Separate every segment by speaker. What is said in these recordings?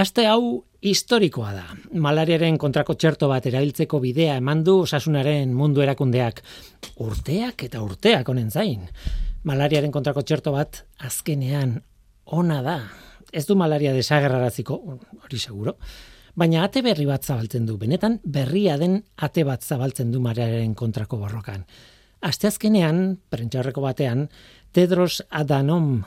Speaker 1: Aste hau historikoa da. Malariaren kontrako txerto bat erabiltzeko bidea eman du osasunaren mundu erakundeak urteak eta urteak honen zain. Malariaren kontrako txerto bat azkenean ona da. Ez du malaria desagerraraziko, hori seguro. Baina ate berri bat zabaltzen du, benetan berria den ate bat zabaltzen du malariaren kontrako borrokan. Asteazkenean, prentxaurreko batean, Tedros Adhanom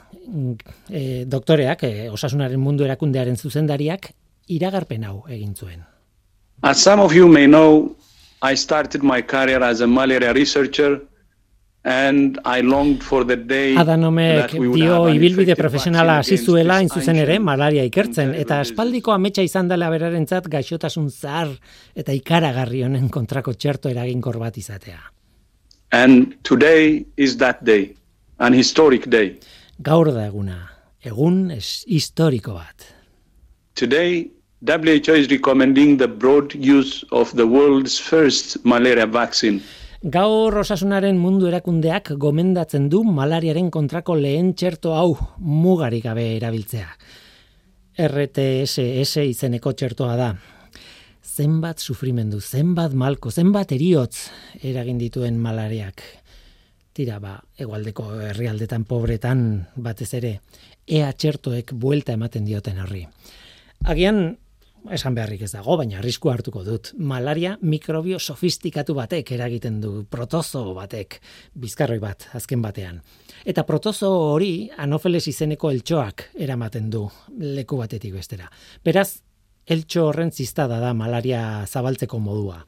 Speaker 1: e, doktoreak, e, osasunaren mundu erakundearen zuzendariak, iragarpen hau egin zuen.
Speaker 2: As some of you may know, I started my career as a malaria researcher and I longed for the day
Speaker 1: Adanomek dio ibilbide profesionala hasi zuela in zuzen ere malaria ikertzen eta espaldiko ametsa izan dela berarentzat gaixotasun zahar eta ikaragarri honen kontrako txerto eraginkor bat izatea.
Speaker 2: And today is that day, an historic day.
Speaker 1: Gaur da eguna, egun es historiko bat.
Speaker 2: Today, WHO is recommending the broad use of the world's first malaria vaccine.
Speaker 1: Gaur osasunaren mundu erakundeak gomendatzen du malariaren kontrako lehen txerto hau mugarik gabe erabiltzea. RTSS izeneko txertoa da. Zenbat sufrimendu, zenbat malko, zenbat eriotz eragin dituen malariak. Tira ba, egualdeko herrialdetan pobretan batez ere, ea txertoek buelta ematen dioten horri. Agian esan beharrik ez dago, baina arrisku hartuko dut. Malaria mikrobio sofistikatu batek eragiten du, protozo batek, bizkarroi bat, azken batean. Eta protozo hori anofeles izeneko eltsoak eramaten du leku batetik bestera. Beraz, eltso horren ziztada da malaria zabaltzeko modua.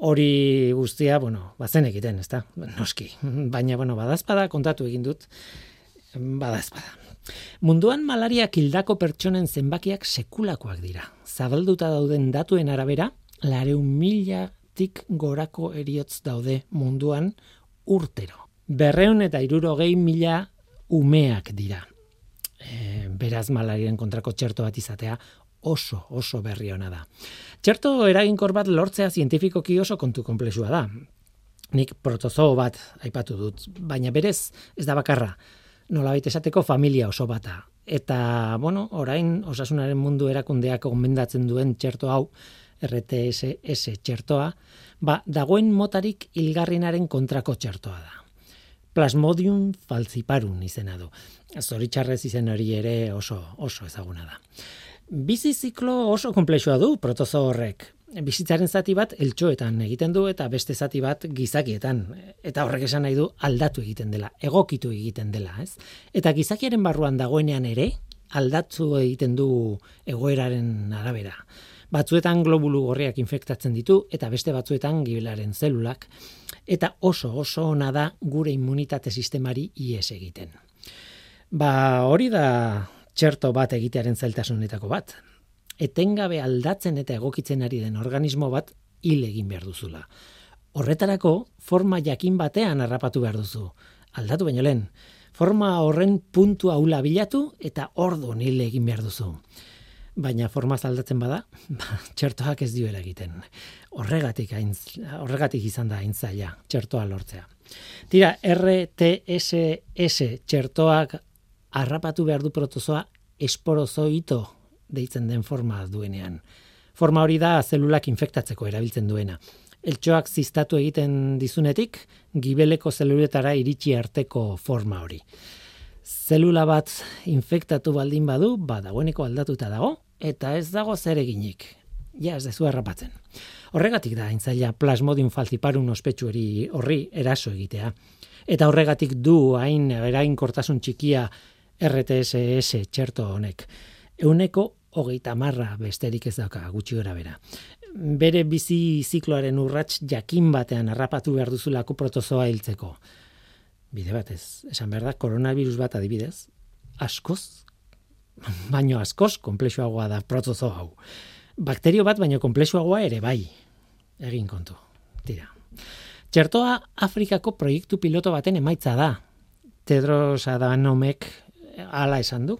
Speaker 1: Hori guztia, bueno, bazen egiten, ezta? Noski. Baina, bueno, badazpada kontatu egin dut, badazpada. Munduan malaria kildako pertsonen zenbakiak sekulakoak dira. Zabalduta dauden datuen arabera, lareun mila tik gorako eriotz daude munduan urtero. Berreun eta iruro gehi mila umeak dira. E, beraz malarien kontrako txerto bat izatea oso, oso berri hona da. Txerto eraginkor bat lortzea zientifikoki oso kontu komplexua da. Nik protozoo bat aipatu dut, baina berez ez da bakarra nolabait esateko familia oso bata. Eta, bueno, orain osasunaren mundu erakundeak gomendatzen duen txerto hau, RTSS txertoa, ba, dagoen motarik ilgarrinaren kontrako txertoa da. Plasmodium falciparum izena du. Zoritxarrez izen hori ere oso, oso ezaguna da. Bizi ziklo oso komplexua du protozo horrek bizitzaren zati bat eltxoetan egiten du eta beste zati bat gizakietan. Eta horrek esan nahi du aldatu egiten dela, egokitu egiten dela. Ez? Eta gizakiaren barruan dagoenean ere aldatu egiten du egoeraren arabera. Batzuetan globulu gorriak infektatzen ditu eta beste batzuetan gibelaren zelulak. Eta oso oso ona da gure immunitate sistemari ies egiten. Ba hori da txerto bat egitearen zailtasunetako bat etengabe aldatzen eta egokitzen ari den organismo bat hil egin behar duzula. Horretarako, forma jakin batean harrapatu behar duzu. Aldatu baino lehen, forma horren puntu haula bilatu eta ordu hil egin behar duzu. Baina forma aldatzen bada, ba, txertoak ez dioela egiten. Horregatik, ainz, horregatik izan da aintzaia, txertoa lortzea. Tira, RTSS txertoak harrapatu behar du protozoa esporozoito deitzen den forma duenean. Forma hori da zelulak infektatzeko erabiltzen duena. Eltxoak ziztatu egiten dizunetik, gibeleko zeluletara iritsi arteko forma hori. Zelula bat infektatu baldin badu, ba dagoeneko aldatuta dago, eta ez dago zer eginik. Ja, ez dezu errapatzen. Horregatik da, intzaila plasmodium falciparum ospetsu horri eraso egitea. Eta horregatik du hain erainkortasun txikia RTSS txerto honek. Euneko hogeita marra besterik ez dauka gutxi gora bera. Bere bizi zikloaren urrats jakin batean harrapatu behar duzulako protozoa hiltzeko. Bide batez, esan behar da, koronavirus bat adibidez, askoz, baino askoz, komplexuagoa da protozoa hau. Bakterio bat, baino komplexuagoa ere bai. Egin kontu. Tira. Txertoa Afrikako proiektu piloto baten emaitza da. Tedros Adanomek ala esan du,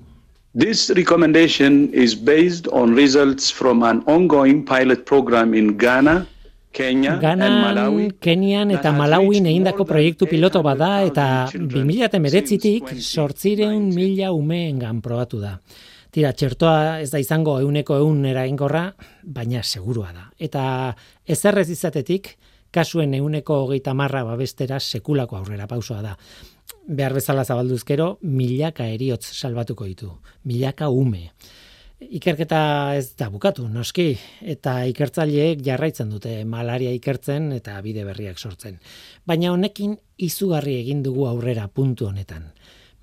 Speaker 2: This recommendation is based on results from an ongoing pilot program in Ghana, Kenya
Speaker 1: Ghana,
Speaker 2: and Malawi.
Speaker 1: Kenian eta Malawin egindako proiektu piloto bada eta 2019tik sortziren mila umeengan probatu da. Tira, txertoa ez da izango euneko eun eraginkorra, baina segurua da. Eta ezerrez izatetik, kasuen euneko hogeita marra babestera sekulako aurrera pausoa da. Behar bezala zabalduzkero, milaka eriotz salbatuko ditu. Milaka ume. Ikerketa ez da bukatu, noski, eta ikertzaileek jarraitzen dute malaria ikertzen eta bide berriak sortzen. Baina honekin izugarri egin dugu aurrera puntu honetan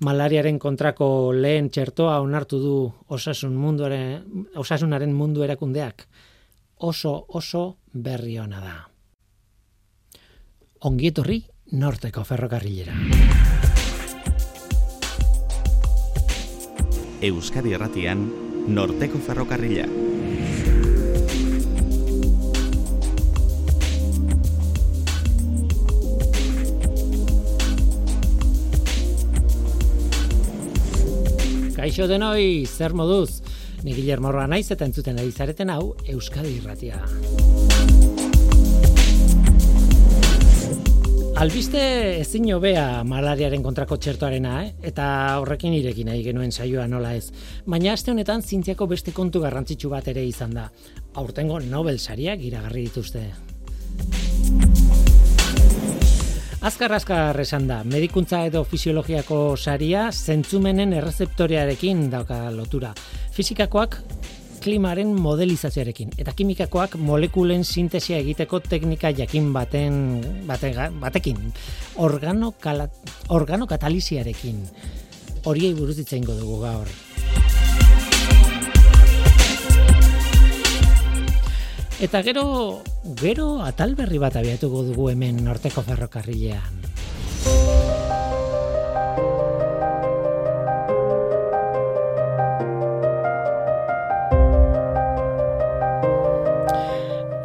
Speaker 1: malariaren kontrako lehen txertoa onartu du osasun munduaren, osasunaren mundu erakundeak. Oso, oso berri ona da. Ongietorri norteko ferrokarrilera.
Speaker 3: Euskadi Erratian, norteko ferrokarrila.
Speaker 1: Kaixo denoi, zer moduz? Ni Guillermo Roa naiz eta entzuten ari zareten hau Euskadi Irratia. Albiste ezin hobea malariaren kontrako txertoarena, eh? eta horrekin irekin nahi genuen saioa nola ez. Baina aste honetan zintziako beste kontu garrantzitsu bat ere izan da. Aurtengo Nobel sariak iragarri dituzte. Azkar azkar esan da, medikuntza edo fisiologiako saria zentzumenen errezeptorearekin dauka lotura. Fizikakoak klimaren modelizazioarekin eta kimikakoak molekulen sintesia egiteko teknika jakin baten batekin. Organo organo katalisiarekin. Horiei buruz ditzeingo dugu gaur. Eta gero, gero atal berri bat abiatuko dugu hemen norteko ferrokarrilean.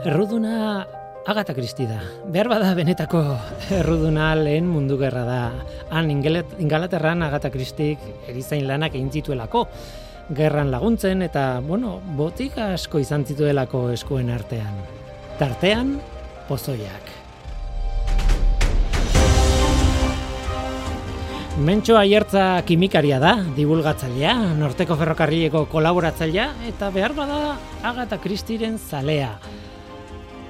Speaker 1: Erruduna Agata Kristi da. Behar bada benetako erruduna lehen mundu gerra da. Han Ingalaterran Agata Kristik erizain lanak egin zituelako gerran laguntzen eta, bueno, botik asko izan zituelako eskuen artean. Tartean, pozoiak. Mentxo aiertza kimikaria da, divulgatzailea, norteko ferrokarrileko kolaboratzailea, eta behar bada Agata Kristiren zalea.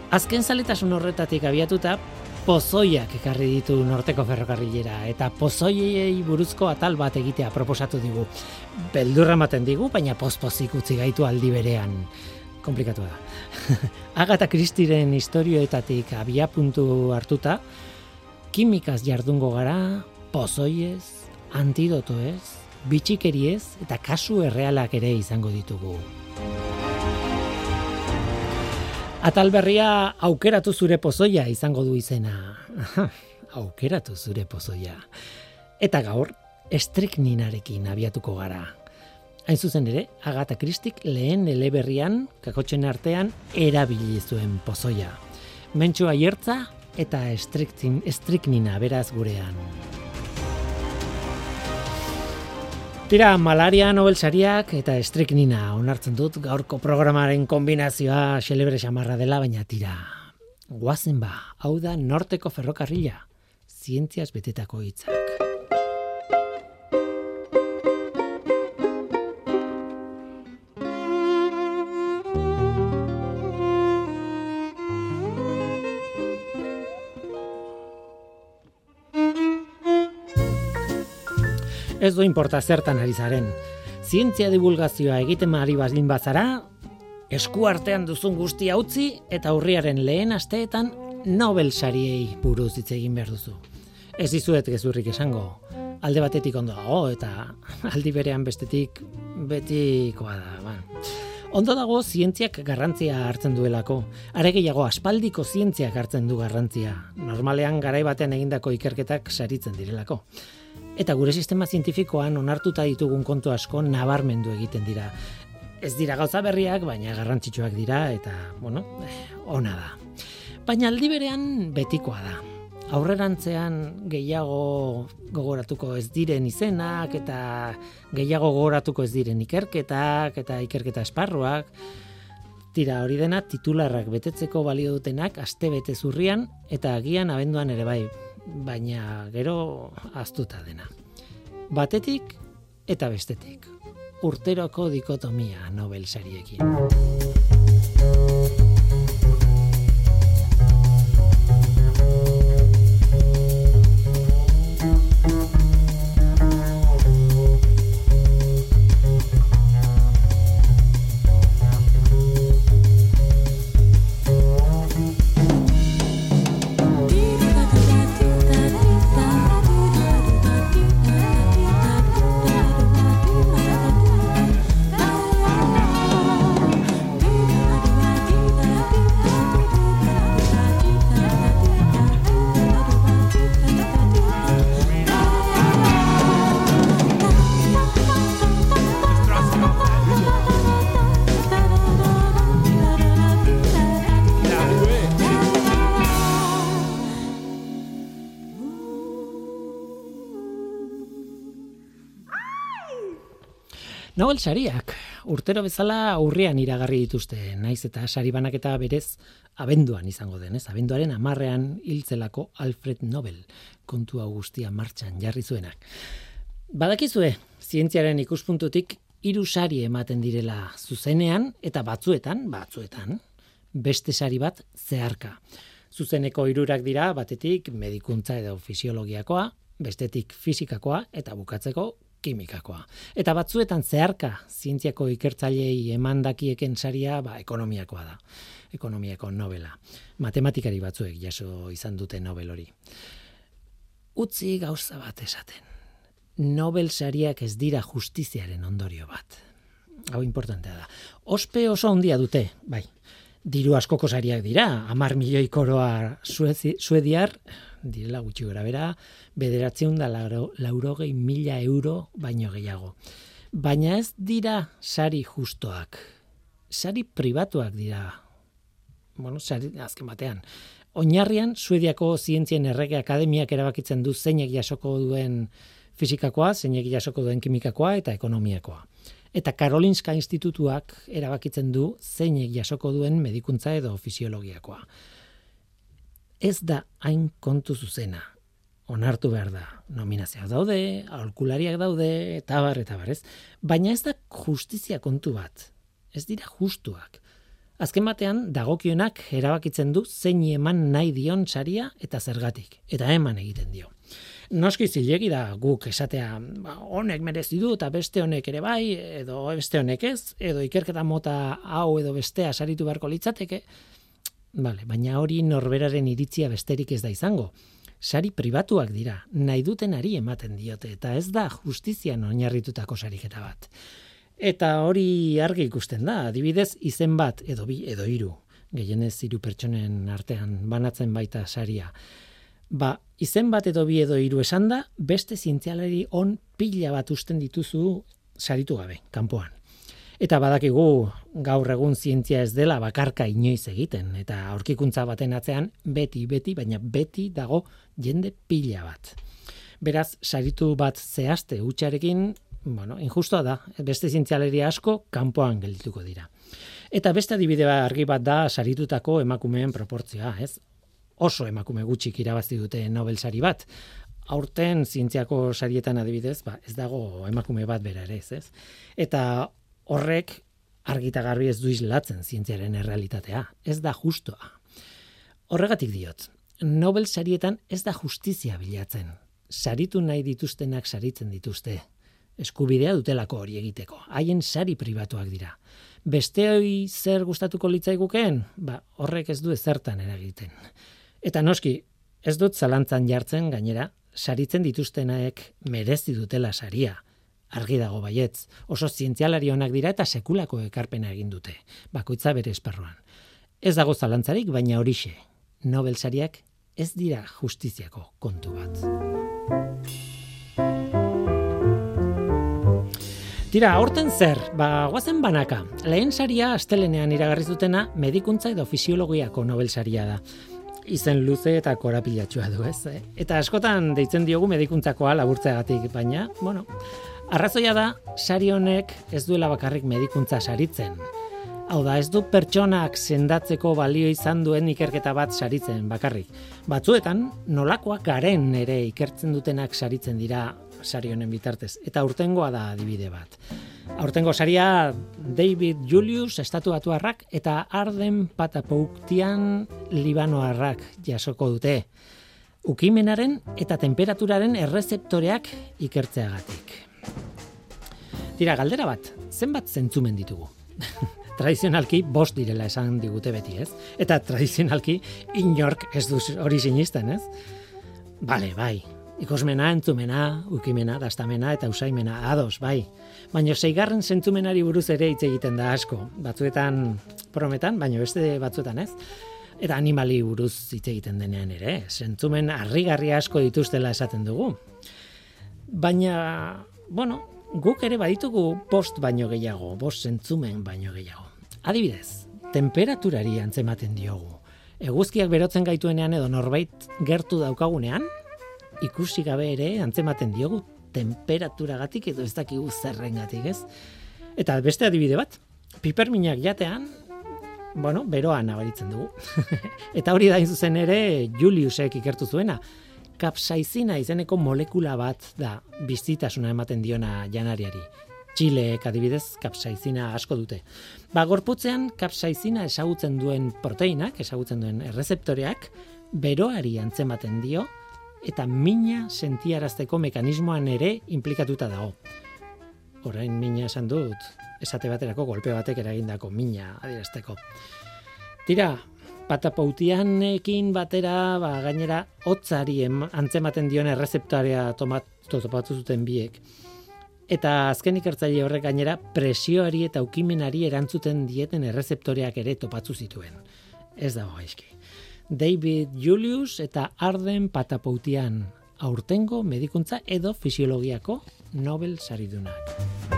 Speaker 1: Azken zaletasun horretatik abiatuta, pozoiak ekarri ditu norteko ferrokarrilera eta pozoiei buruzko atal bat egitea proposatu digu. Beldurra ematen digu, baina pospozik utzi gaitu aldi berean. Komplikatu da. Agata Kristiren historioetatik abia puntu hartuta, kimikaz jardungo gara, pozoiez, antidotoez, bitxikeriez eta kasu errealak ere izango ditugu. Atal berria aukeratu zure pozoia izango du izena. aukeratu zure pozoia. Eta gaur, estrikninarekin abiatuko gara. Hain zuzen ere, Agata Kristik lehen eleberrian, kakotxen artean, erabili zuen pozoia. Mentxua aiertza eta estriknina beraz gurean. Tira, malaria nobel sariak eta estriknina onartzen dut gaurko programaren kombinazioa xelebre xamarra dela, baina tira. Guazen ba, hau da norteko ferrokarrila, zientziaz betetako hitzak. Ez du inporta zertan ari zaren. Zientzia divulgazioa egiten ari bazin bazara, esku artean duzun guztia utzi eta urriaren lehen asteetan Nobel sariei buruz hitz egin behar duzu. Ez dizuet gezurrik esango, alde batetik ondo dago eta aldi berean bestetik betikoa da. Ba. Ondo dago zientziak garrantzia hartzen duelako. Are gehiago aspaldiko zientziak hartzen du garrantzia. Normalean garai batean egindako ikerketak saritzen direlako. Eta gure sistema zientifikoan onartuta ditugun kontu asko nabarmendu egiten dira. Ez dira gauza berriak, baina garrantzitsuak dira eta, bueno, ona da. Baina aldi berean betikoa da. Aurrerantzean gehiago gogoratuko ez diren izenak eta gehiago gogoratuko ez diren ikerketak eta ikerketa esparruak. Tira hori dena titularrak betetzeko balio dutenak aste bete zurrian eta agian abenduan ere bai baina gero aztuta dena. Batetik eta bestetik. urteroko dikotomia Nobel sariekin. Nobel sariak, urtero bezala urrian iragarri dituzte, naiz eta sari banaketa berez abenduan izango den, ez? Abenduaren amarrean hiltzelako Alfred Nobel, kontu hau guztia martxan jarri zuenak. Badakizue, zientziaren ikuspuntutik hiru sari ematen direla zuzenean eta batzuetan, batzuetan, beste sari bat zeharka. Zuzeneko hirurak dira batetik medikuntza edo fisiologiakoa, bestetik fisikakoa eta bukatzeko kimikakoa. Eta batzuetan zeharka zientziako ikertzaileei emandakieken saria ba, ekonomiakoa da. Ekonomiako novela. Matematikari batzuek jaso izan dute Nobel hori. Utzi gauza bat esaten. Nobel sariak ez dira justiziaren ondorio bat. Hau importantea da. Ospe oso handia dute, bai. Diru askoko sariak dira, amar milioi koroa suediar, direla gutxi gora bera, bederatzeun da laurogei mila euro baino gehiago. Baina ez dira sari justoak. Sari pribatuak dira. Bueno, sari, azken batean. Oinarrian, Suediako Zientzien Errege Akademiak erabakitzen du zeinek jasoko duen fizikakoa, zeinek jasoko duen kimikakoa eta ekonomiakoa. Eta Karolinska Institutuak erabakitzen du zeinek jasoko duen medikuntza edo fisiologiakoa ez da hain kontu zuzena. Onartu behar da, nominazioak daude, aholkulariak daude, eta bar, eta bar, ez? Baina ez da justizia kontu bat. Ez dira justuak. Azken batean, dagokionak erabakitzen du zein eman nahi dion saria eta zergatik. Eta eman egiten dio. Noski zilegi da guk esatea ba, honek merezi du eta beste honek ere bai, edo beste honek ez, edo ikerketa mota hau edo bestea saritu beharko litzateke, Vale, baina hori norberaren iritzia besterik ez da izango. Sari pribatuak dira, nahi dutenari ematen diote, eta ez da justizian oinarritutako sariketa bat. Eta hori argi ikusten da, adibidez izen bat edo bi edo hiru, gehienez hiru pertsonen artean banatzen baita saria. Ba, izen bat edo bi edo hiru esan da, beste zientzialari on pila bat usten dituzu saritu gabe, kanpoan. Eta badakigu gaur egun zientzia ez dela bakarka inoiz egiten eta aurkikuntza baten atzean beti beti baina beti dago jende pila bat. Beraz, saritu bat zehazte utxarekin, bueno, injustoa da, beste zientzialeria asko kanpoan geldituko dira. Eta beste adibide argi bat da saritutako emakumeen proportzioa, ez? Oso emakume gutxik irabazi dute Nobel sari bat. Aurten zientziako sarietan adibidez, ba, ez dago emakume bat bera ere, ez? Eta horrek argita garbi ez du islatzen zientziaren errealitatea. Ez da justoa. Horregatik diot, Nobel sarietan ez da justizia bilatzen. Saritu nahi dituztenak saritzen dituzte. Eskubidea dutelako hori egiteko. Haien sari pribatuak dira. Beste hori zer gustatuko litzaigukeen? Ba, horrek ez du ezertan eragiten. Eta noski, ez dut zalantzan jartzen gainera, saritzen dituztenaek merezi dutela saria argi dago baietz. Oso zientzialari onak dira eta sekulako ekarpena egin dute. Bakoitza bere esparruan. Ez dago zalantzarik, baina horixe. Nobel sariak ez dira justiziako kontu bat. Tira, aurten zer, ba, guazen banaka. Lehen saria astelenean iragarri zutena medikuntza edo fisiologiako Nobel saria da. Izen luze eta korapilatxua du, ez? Eh? Eta askotan deitzen diogu medikuntzakoa laburtzeagatik, baina, bueno, Arrazoia da, sari honek ez duela bakarrik medikuntza saritzen. Hau da, ez du pertsonak sendatzeko balio izan duen ikerketa bat saritzen bakarrik. Batzuetan, nolakoak garen ere ikertzen dutenak saritzen dira sari honen bitartez. Eta urtengoa da adibide bat. Aurtengo saria David Julius estatuatuarrak eta Arden Patapouktian Libanoarrak jasoko dute. Ukimenaren eta temperaturaren errezeptoreak ikertzeagatik. Tira, galdera bat, zenbat zentzumen ditugu? tradizionalki bost direla esan digute beti, ez? Eta tradizionalki inork ez du hori sinisten, ez? Bale, bai, Ikosmena, entzumena, ukimena, dastamena eta usaimena, ados, bai. Baina zeigarren zentzumenari buruz ere hitz egiten da asko. Batzuetan prometan, baina beste batzuetan ez. Eta animali buruz hitz egiten denean ere. Zentzumen harrigarri asko dituztela esaten dugu. Baina, bueno, guk ere baditugu post baino gehiago, bost zentzumen baino gehiago. Adibidez, temperaturari antzematen diogu. Eguzkiak berotzen gaituenean edo norbait gertu daukagunean, ikusi gabe ere antzematen diogu temperaturagatik edo ez dakigu zerrengatik, ez? Eta beste adibide bat, piperminak jatean, bueno, beroa nabaritzen dugu. Eta hori da zuzen ere Juliusek ikertu zuena. Kapsaizina izeneko molekula bat da bizitasuna ematen diona janariari. Txileek adibidez kapsaizina asko dute. Ba, gorputzean kapsaizina esagutzen duen proteinak, esagutzen duen errezeptoreak, beroari antzematen dio, eta mina sentiarazteko mekanismoan ere implikatuta dago. Orain mina esan dut, esate baterako golpe batek eragindako mina adierazteko. Tira, patapautianekin batera, ba, gainera, hotzari antzematen dione errezeptarea topatu zuten biek. Eta azken ikertzaile horrek gainera presioari eta ukimenari erantzuten dieten errezeptoreak ere topatu zituen. Ez dago gaizki. David Julius eta Arden Patapoutian, aurtengo medikuntza edo fisiologiako Nobel saridunak.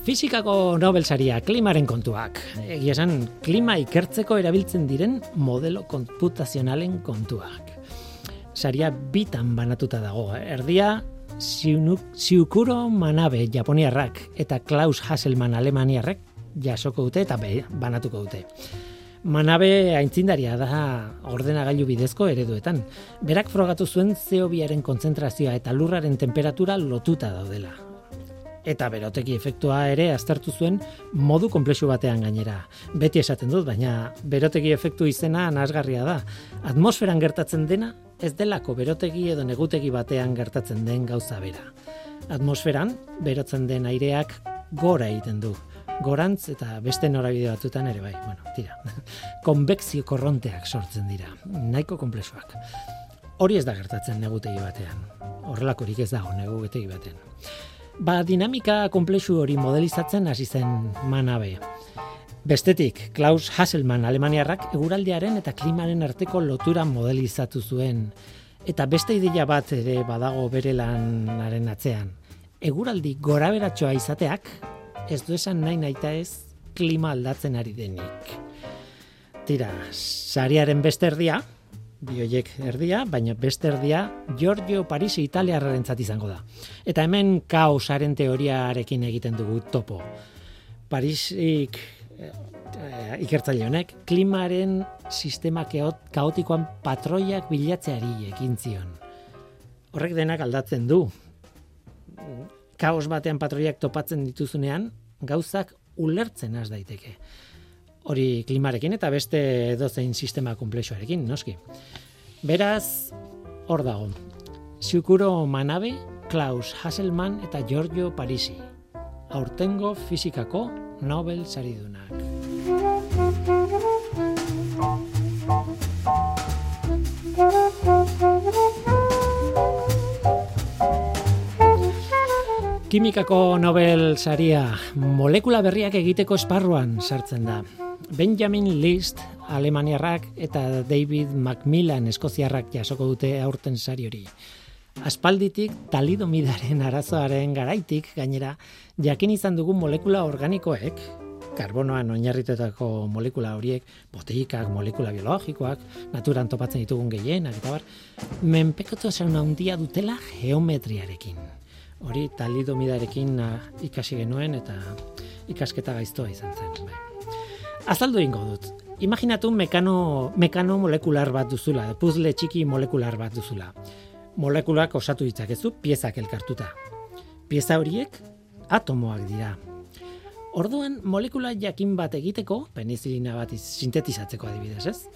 Speaker 1: Fizikako Nobel saria klimaren kontuak. Egia esan, klima ikertzeko erabiltzen diren modelo konputazionalen kontuak. Saria bitan banatuta dago. Erdia Siukuro Manabe Japoniarrak eta Klaus Hasselmann Alemaniarrek jasoko dute eta banatuko dute. Manabe aintzindaria da ordenagailu bidezko ereduetan. Berak frogatu zuen CO2aren kontzentrazioa eta lurraren temperatura lotuta daudela. Eta beroteki efektua ere aztertu zuen modu konplexu batean gainera. Beti esaten dut, baina beroteki efektu izena nasgarria da. Atmosferan gertatzen dena ez delako berotegi edo negutegi batean gertatzen den gauza bera. Atmosferan, berotzen den aireak gora egiten du. Gorantz eta beste norabide batzutan ere bai. Bueno, tira. Konbekzio korronteak sortzen dira. Nahiko komplexuak. Hori ez da gertatzen negutegi batean. Horrelakorik ez dago negutegi batean. Ba, dinamika komplexu hori modelizatzen hasi zen manabe. Bestetik, Klaus Hasselmann Alemaniarrak eguraldiaren eta klimaren arteko lotura modelizatu zuen. Eta beste ideia bat ere badago bere lanaren atzean. Eguraldi gora beratxoa izateak, ez du esan nahi naita ez klima aldatzen ari denik. Tira, sariaren beste erdia, bioiek erdia, baina beste erdia Giorgio Parisi italiarraren izango da. Eta hemen kaosaren teoriarekin egiten dugu topo. Parisik e, ikertzaile honek klimaren sistema kaotikoan patroiak bilatzeari ekin zion. Horrek denak aldatzen du. Kaos batean patroiak topatzen dituzunean, gauzak ulertzen az daiteke. Hori klimarekin eta beste dozein sistema komplexuarekin, noski. Beraz, hor dago. Siukuro Manabe, Klaus Hasselmann eta Giorgio Parisi. Aurtengo fizikako Nobel saridunak. Kimikako Nobel saria molekula berriak egiteko esparruan sartzen da. Benjamin List Alemaniarrak eta David Macmillan Eskoziarrak jasoko dute aurten sari hori. Aspalditik talidomidaren arazoaren garaitik gainera jakin izan dugu molekula organikoek, karbonoan oinarritetako molekula horiek, boteikak, molekula biologikoak, naturan topatzen ditugun gehienak, eta bar, menpekotu esan handia dutela geometriarekin. Hori talidomidarekin ah, ikasi genuen eta ikasketa gaiztoa izan zen. Bai. Azaldu ingo dut. Imaginatu mekano, mekano molekular bat duzula, puzzle txiki molekular bat duzula Molekulak osatu ditzakezu piezak elkartuta. Pieza horiek atomoak dira. Orduan, molekula jakin bat egiteko, penizilina bat sintetizatzeko adibidez, ez?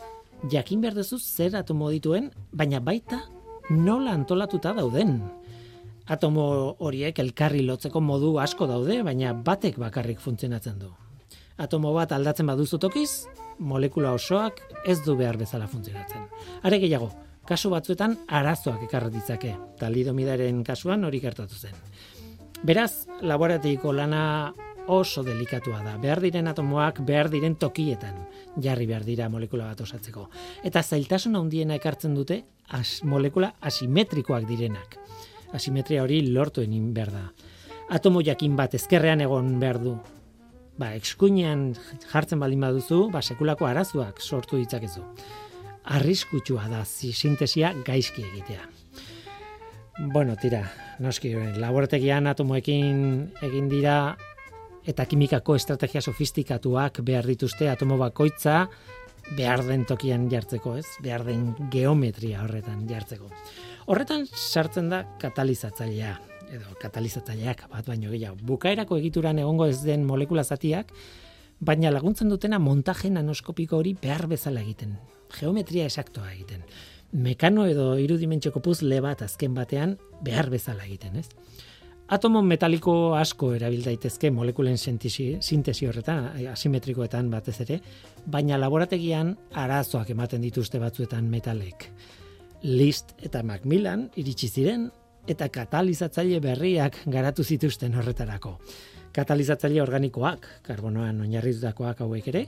Speaker 1: Jakin behar duzu zer atomo dituen, baina baita nola antolatuta dauden. Atomo horiek elkarri lotzeko modu asko daude, baina batek bakarrik funtzionatzen du. Atomo bat aldatzen baduzu tokiz, molekula osoak ez du behar bezala funtzionatzen. Are gehiago, kasu batzuetan arazoak ekarra ditzake. Talidomidaren kasuan hori gertatu zen. Beraz, laboratiko lana oso delikatua da. Behar diren atomoak behar diren tokietan jarri behar dira molekula bat osatzeko. Eta zailtasun handiena ekartzen dute as, molekula asimetrikoak direnak. Asimetria hori lortu enin behar da. Atomo jakin bat ezkerrean egon behar du. Ba, ekskuinean jartzen baldin baduzu, ba, sekulako arazuak sortu ditzakezu. Arriskutsua da sintesia gaizki egitea. Bueno, tira, noski, laborategian atomoekin egin dira eta kimikako estrategia sofistikatuak behar dituzte atomo bakoitza behar den tokian jartzeko, ez? Behar den geometria horretan jartzeko. Horretan sartzen da katalizatzailea edo katalizatzaileak bat baino gehiago. Bukaerako egituran egongo ez den molekula zatiak, baina laguntzen dutena montaje nanoskopiko hori behar bezala egiten. Geometria esaktoa egiten. Mekano edo irudimentxoko puzle bat azken batean behar bezala egiten, ez? Atomo metaliko asko erabil daitezke molekulen sintesi, sintesi horretan, asimetrikoetan batez ere, baina laborategian arazoak ematen dituzte batzuetan metalek. List eta Macmillan iritsi ziren eta katalizatzaile berriak garatu zituzten horretarako. Katalizatzaile organikoak, karbonoan oinarritutakoak hauek ere,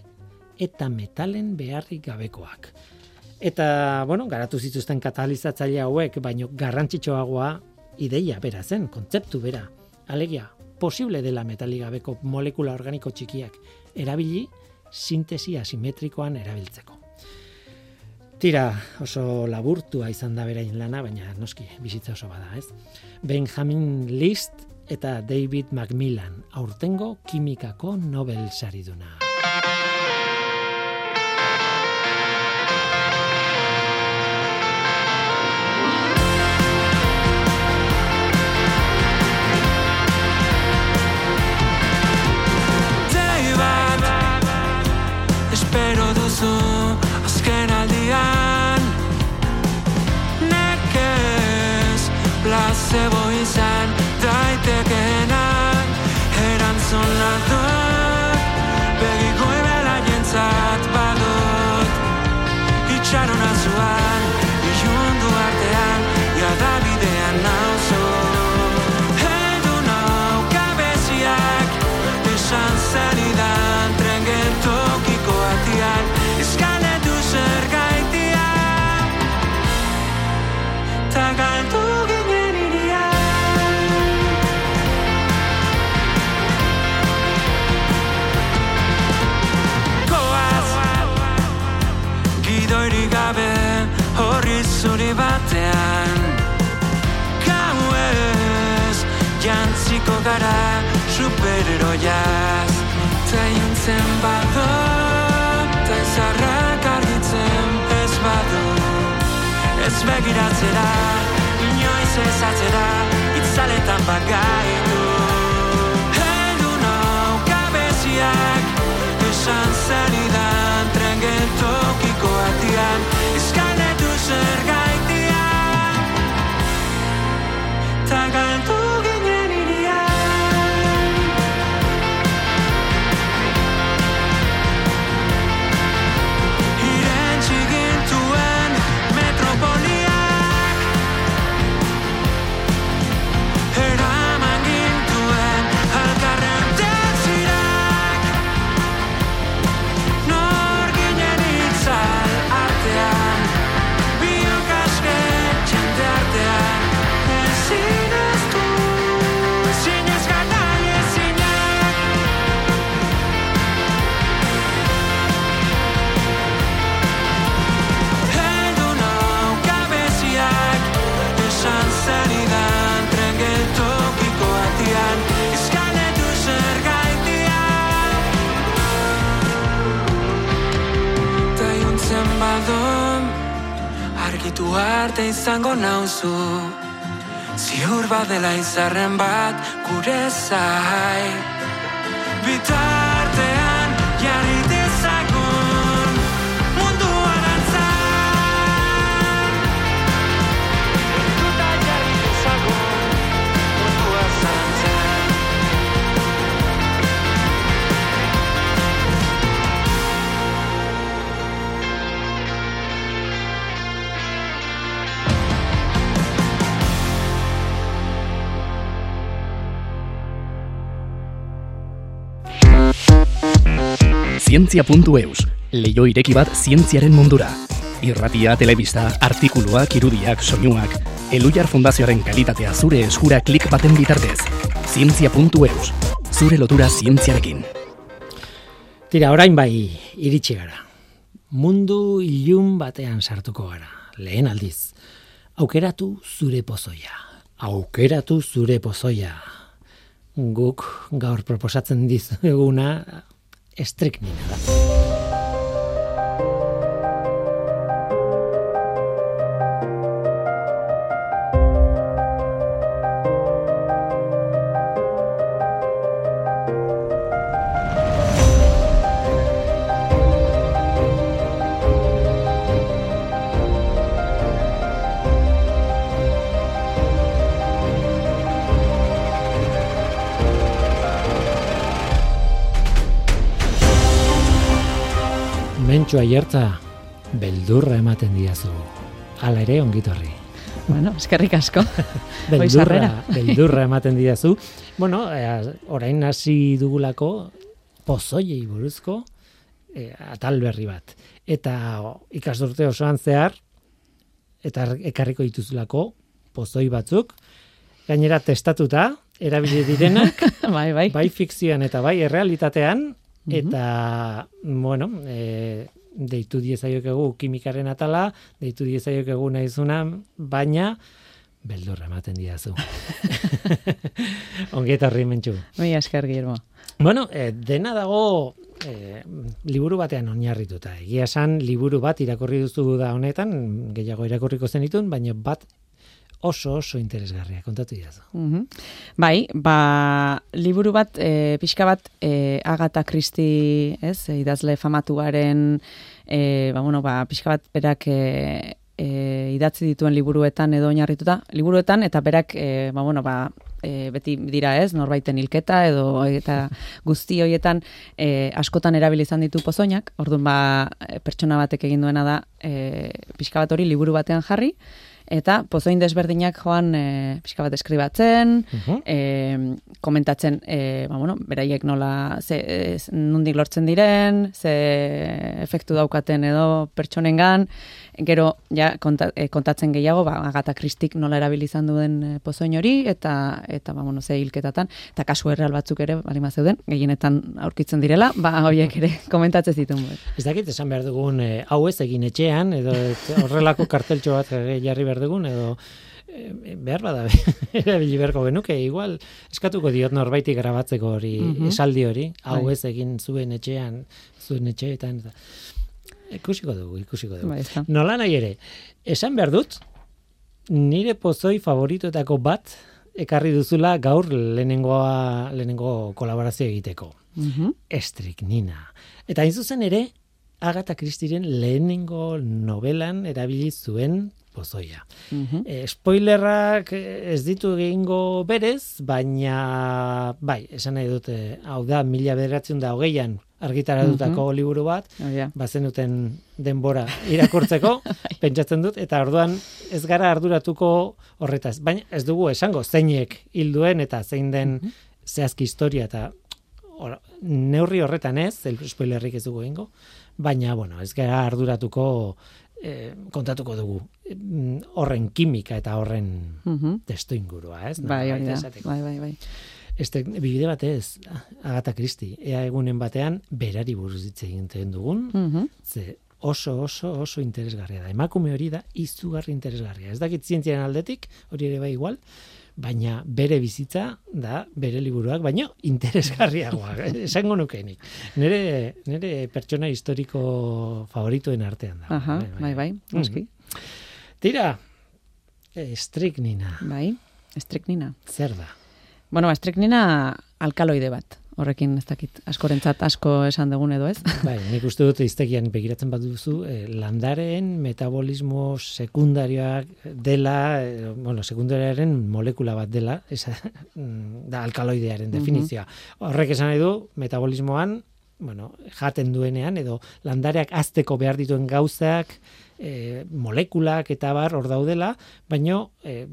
Speaker 1: eta metalen beharrik gabekoak. Eta, bueno, garatu zituzten katalizatzaile hauek, baino garrantzitsuagoa ideia bera zen, kontzeptu bera. Alegia, posible dela metaligabeko molekula organiko txikiak erabili sintesi asimetrikoan erabiltzeko. Tira, oso laburtua izan da berain lana, baina noski, bizitza oso bada, ez? Benjamin List eta David Macmillan, aurtengo kimikako Nobel sariduna.
Speaker 4: Placebo izan daitekenak erantzuna batean. Gauez jantziko gara superheroiaz Ta juntzen bado Ta izarrak argitzen ez badu. Ez begiratzera Inoiz ez atzera Itzaletan bagaitu. Heldu nau kabeziak Esan zenidan Tren geltokiko atian. Eskaletu zer I got tu arte izango nauzu. Ziur badela izarren bat gure zai
Speaker 5: Zientzia.eus, leio ireki bat zientziaren mundura. Irratia, telebista, artikuluak, irudiak, soinuak, Elujar Fundazioaren kalitatea zure eskura klik baten bitartez. Zientzia.eus, zure lotura zientziarekin.
Speaker 1: Tira, orain bai, iritsi gara. Mundu ilun batean sartuko gara. Lehen aldiz. Aukeratu zure pozoia. Aukeratu zure pozoia. Guk gaur proposatzen dizuguna estriknina Mentxu aiertza, beldurra ematen diazu. Hala ere ongitorri.
Speaker 6: Bueno, eskerrik asko.
Speaker 1: Beldurra, beldurra ematen diazu. Bueno, eh, orain hasi dugulako pozoiei buruzko eh, atal berri bat. Eta ikasturte osoan zehar, eta ekarriko dituzulako pozoi batzuk, gainera testatuta, erabili direnak,
Speaker 6: bai, bai.
Speaker 1: bai fikzioan eta bai errealitatean, eta, bueno, e, deitu diezaiokegu kimikaren atala, deitu diezaiokegu nahizuna, baina beldurra ematen diazu. Ongetorri mentxu.
Speaker 6: Bai, esker Guillermo.
Speaker 1: Bueno, e, dena dago e, liburu batean oinarrituta. Egia esan liburu bat irakurri duzu da honetan, gehiago irakurriko zenitun, baina bat oso oso interesgarria kontatu diazu.
Speaker 6: Mhm. Bai, ba, liburu bat, e, pixka bat, e, Agatha Christie, ez, idazle famatuaren, e, ba, bueno, ba, pixka bat berak e, e, idatzi dituen liburuetan edo oinarrituta, liburuetan, eta berak, e, ba, bueno, ba, e, beti dira ez, norbaiten hilketa edo eta guzti hoietan e, askotan erabili izan ditu pozoinak, orduan ba, pertsona batek egin duena da e, pixka bat hori liburu batean jarri, eta pozoin desberdinak joan e, pixka bat eskribatzen,
Speaker 1: Mhm.
Speaker 6: e, komentatzen, e, ba, bueno, beraiek nola, ze, e, nundik lortzen diren, ze efektu daukaten edo pertsonengan, gero ja konta, e, kontatzen gehiago, ba, Agatha Christik nola erabili izan duen e, pozoin hori, eta, eta ba, bueno, ze hilketatan, eta kasu erreal batzuk ere, balima zeuden, gehienetan aurkitzen direla, ba, horiek ere komentatzen zituen.
Speaker 1: Ez dakit esan behar dugun eh, hau ez egin etxean, edo et- horrelako karteltxo bat jarri behar dugun, edo eh, behar bada erabili beharko genuke, igual eskatuko diot norbaiti grabatzeko hori,
Speaker 6: Mhm.
Speaker 1: esaldi hori, hau
Speaker 6: Bai.
Speaker 1: ez egin zuen etxean, zuen etxeetan, eta ikusiko dugu, ikusiko dugu.
Speaker 6: Bai.
Speaker 1: Nola nahi ere, esan behar dut, nire pozoi favoritoetako bat ekarri duzula gaur lehenengoa, lehenengo kolaborazio egiteko
Speaker 6: Mhm.
Speaker 1: estriknina. Eta hain zuzen ere, Agatha Christieren lehenengo novelan erabili zuen pozoia.
Speaker 6: Mhm.
Speaker 1: E, spoilerrak eh, ez ditu egingo berez, baina bai, esan nahi dute, hau da, mila bederatzen da hogeian argitaratutako liburu bat,
Speaker 6: Hori da.
Speaker 1: bazenuten denbora irakurtzeko, pentsatzen dut, eta orduan ez gara arduratuko horretaz. Baina ez dugu esango zeinek hilduen eta zein den zehazki historia eta or, neurri horretan ez, el spoilerrik ez dugu egingo, baina, bueno, ez gara arduratuko eh, kontatuko dugu mm, horren kimika eta horren
Speaker 6: Mhm.
Speaker 1: testu ingurua, ez?
Speaker 6: Bai, hori
Speaker 1: Nolabait
Speaker 6: da.
Speaker 1: esateko.
Speaker 6: Bai, bai, bai.
Speaker 1: Este, bibide batez, Agatha Christie, ea egunen batean berari buruz hitz egiten dugun,
Speaker 6: Mhm.
Speaker 1: ze oso oso oso interesgarria da. Emakume hori da izugarri interesgarria. Ez dakit zientziaren aldetik, hori ere bai igual, baina bere bizitza da bere liburuak, baino interesgarriagoa, esango nukenik. Nere, nere pertsona historiko favoritoen artean da.
Speaker 6: Aha, bai, bai, noski.
Speaker 1: Tira, estriknina,
Speaker 6: Bai, estriknina.
Speaker 1: zer da?
Speaker 6: Bueno, ba, estriknina alkaloide bat. Horrekin ez dakit askorentzat asko esan dugun edo ez.
Speaker 1: Bai, nik uste dut iztegian begiratzen bat duzu, eh, landareen metabolismo sekundarioak dela, eh, bueno, sekundarioaren molekula bat dela, esa, mm, da alkaloidearen definizioa. Horrek esan nahi du, metabolismoan, bueno, jaten duenean, edo landareak azteko behar dituen gauzak, e, molekulak eta bar hor daudela, baino e,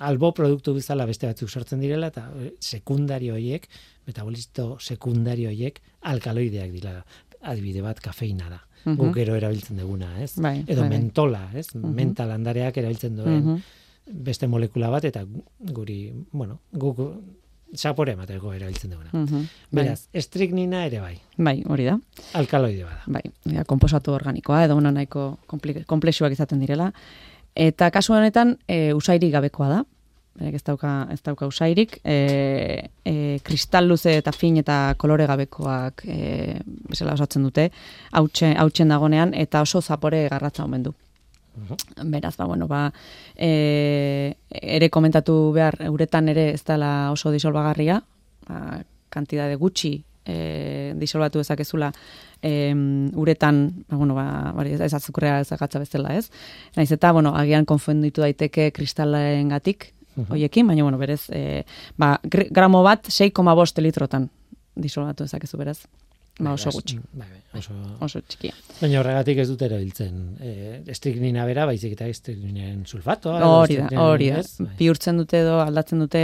Speaker 1: albo produktu bezala beste batzuk sortzen direla eta e, sekundario horiek, metabolisto sekundario horiek alkaloideak dira. Adibide bat kafeina da.
Speaker 6: Mhm.
Speaker 1: Guk gero erabiltzen duguna, ez?
Speaker 6: Bai,
Speaker 1: Edo
Speaker 6: bai, bai.
Speaker 1: mentola, ez? Menta landareak erabiltzen duen
Speaker 6: Mhm.
Speaker 1: beste molekula bat eta guri, bueno, guk zapore emateko erabiltzen duguna.
Speaker 6: Mhm. Bai.
Speaker 1: Beraz, estriknina ere bai,
Speaker 6: Bai, hori da.
Speaker 1: alkaloide bada.
Speaker 6: Bai, ja, komposatu organikoa edo ona nahiko komplexuak izaten direla. Eta kasu honetan e, usairik gabekoa da. Berek ez dauka, ez dauka usairik. E, e, kristal luze eta fin eta kolore gabekoak e, bezala osatzen dute. Hautsen dagonean eta oso zapore garratza omen du. Beraz, ba, bueno, ba, e, ere komentatu behar, uretan ere ez dela oso disolbagarria, ba, kantidade gutxi e, disolbatu dezakezula em, uretan, ba, bueno, ba, hori, ez azukrea ez agatza bezala, ez? Naiz eta, bueno, agian konfunditu daiteke kristalen gatik, hoiekin, baina, bueno, berez, e, ba, gr- gramo bat 6,5 litrotan disolbatu dezakezu, beraz. Ba, oso
Speaker 1: Beraz,
Speaker 6: gutxi,
Speaker 1: Bai, bai, oso,
Speaker 6: oso txikia.
Speaker 1: Baina horregatik ez dut erabiltzen e, estriknina bera, baizik eta estrikninen sulfatoa.
Speaker 6: Hori da, hori da.
Speaker 1: Bai.
Speaker 6: Bihurtzen dute edo aldatzen dute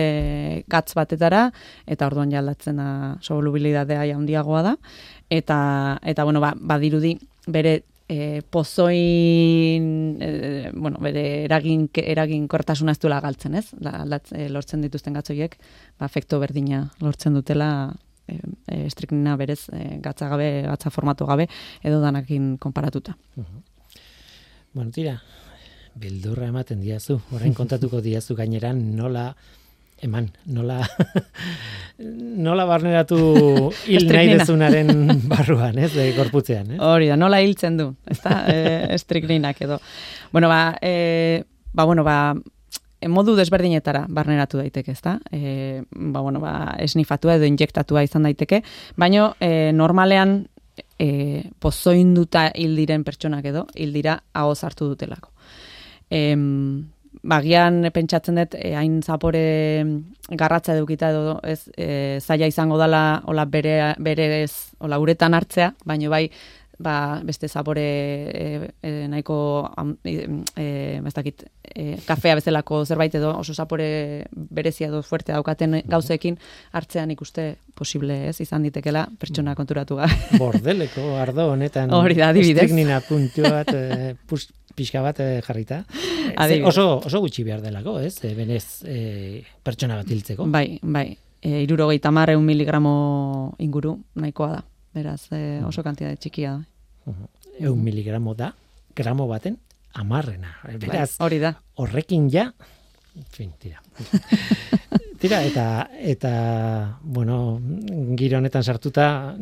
Speaker 6: gatz batetara, eta orduan ja aldatzen da solubilidadea ja handiagoa da. Eta, eta bueno, ba, badirudi bere e, pozoin, e, bueno, bere eragin, eragin kortasuna ez duela galtzen, ez? La, aldatz, e, lortzen dituzten gatzoiek, ba, efekto berdina lortzen dutela e, e, estriknina berez e, gatza gabe, gatza formatu gabe, edo danakin konparatuta.
Speaker 1: Bueno, tira, beldurra ematen diazu, orain kontatuko diazu gaineran nola eman, nola nola barneratu hil nahi dezunaren barruan, ez, de gorputzean, ez?
Speaker 6: Hori da, nola hiltzen du, ezta? E, estrikninak edo. Bueno, ba, e, ba, bueno, ba, e, modu desberdinetara barneratu daiteke, ezta? E, ba, bueno, ba, esnifatua edo injektatua izan daiteke, baino e, normalean e, pozoinduta hil diren pertsonak edo, hil dira ahoz hartu dutelako. Em, bagian pentsatzen dut e, hain zapore garratza edukita edo ez e, zaila izango dala hola bere berez hola uretan hartzea, baino bai ba, beste zapore e, e, nahiko am- e, e, dakit, e, kafea bezalako zerbait edo oso zapore berezia edo fuerte daukaten gauzekin hartzean ikuste posible ez izan ditekela pertsona konturatu gabe.
Speaker 1: Bordeleko ardo honetan
Speaker 6: Hori da, adibidez.
Speaker 1: estriknina puntu bat e, pus, pixka bat e, jarrita. Ze- oso, oso gutxi behar delako, ez? E, benez e, pertsona bat hiltzeko.
Speaker 6: Bai, bai. E, irurogeita mar eun miligramo inguru nahikoa da. Beraz, e, oso kantitate txikia da.
Speaker 1: Eun miligramo da, gramo baten, amarrena.
Speaker 6: Bai,
Speaker 1: Beraz,
Speaker 6: hori da.
Speaker 1: horrekin ja, fin, tira. tira, eta, eta, bueno, giro honetan sartuta,